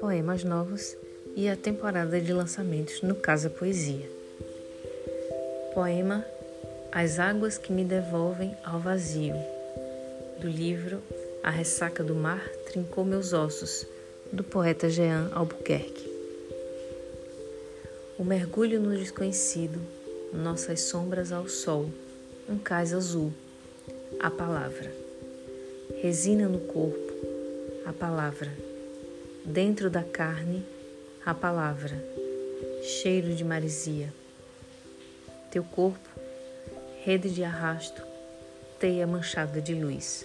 Poemas novos e a temporada de lançamentos no Casa Poesia. Poema As Águas que Me Devolvem ao Vazio, do livro A Ressaca do Mar Trincou Meus Ossos, do poeta Jean Albuquerque. O mergulho no desconhecido, nossas sombras ao sol, um cais azul, a palavra. Resina no corpo, a palavra. Dentro da carne, a palavra. Cheiro de marisia. Teu corpo, rede de arrasto, teia manchada de luz.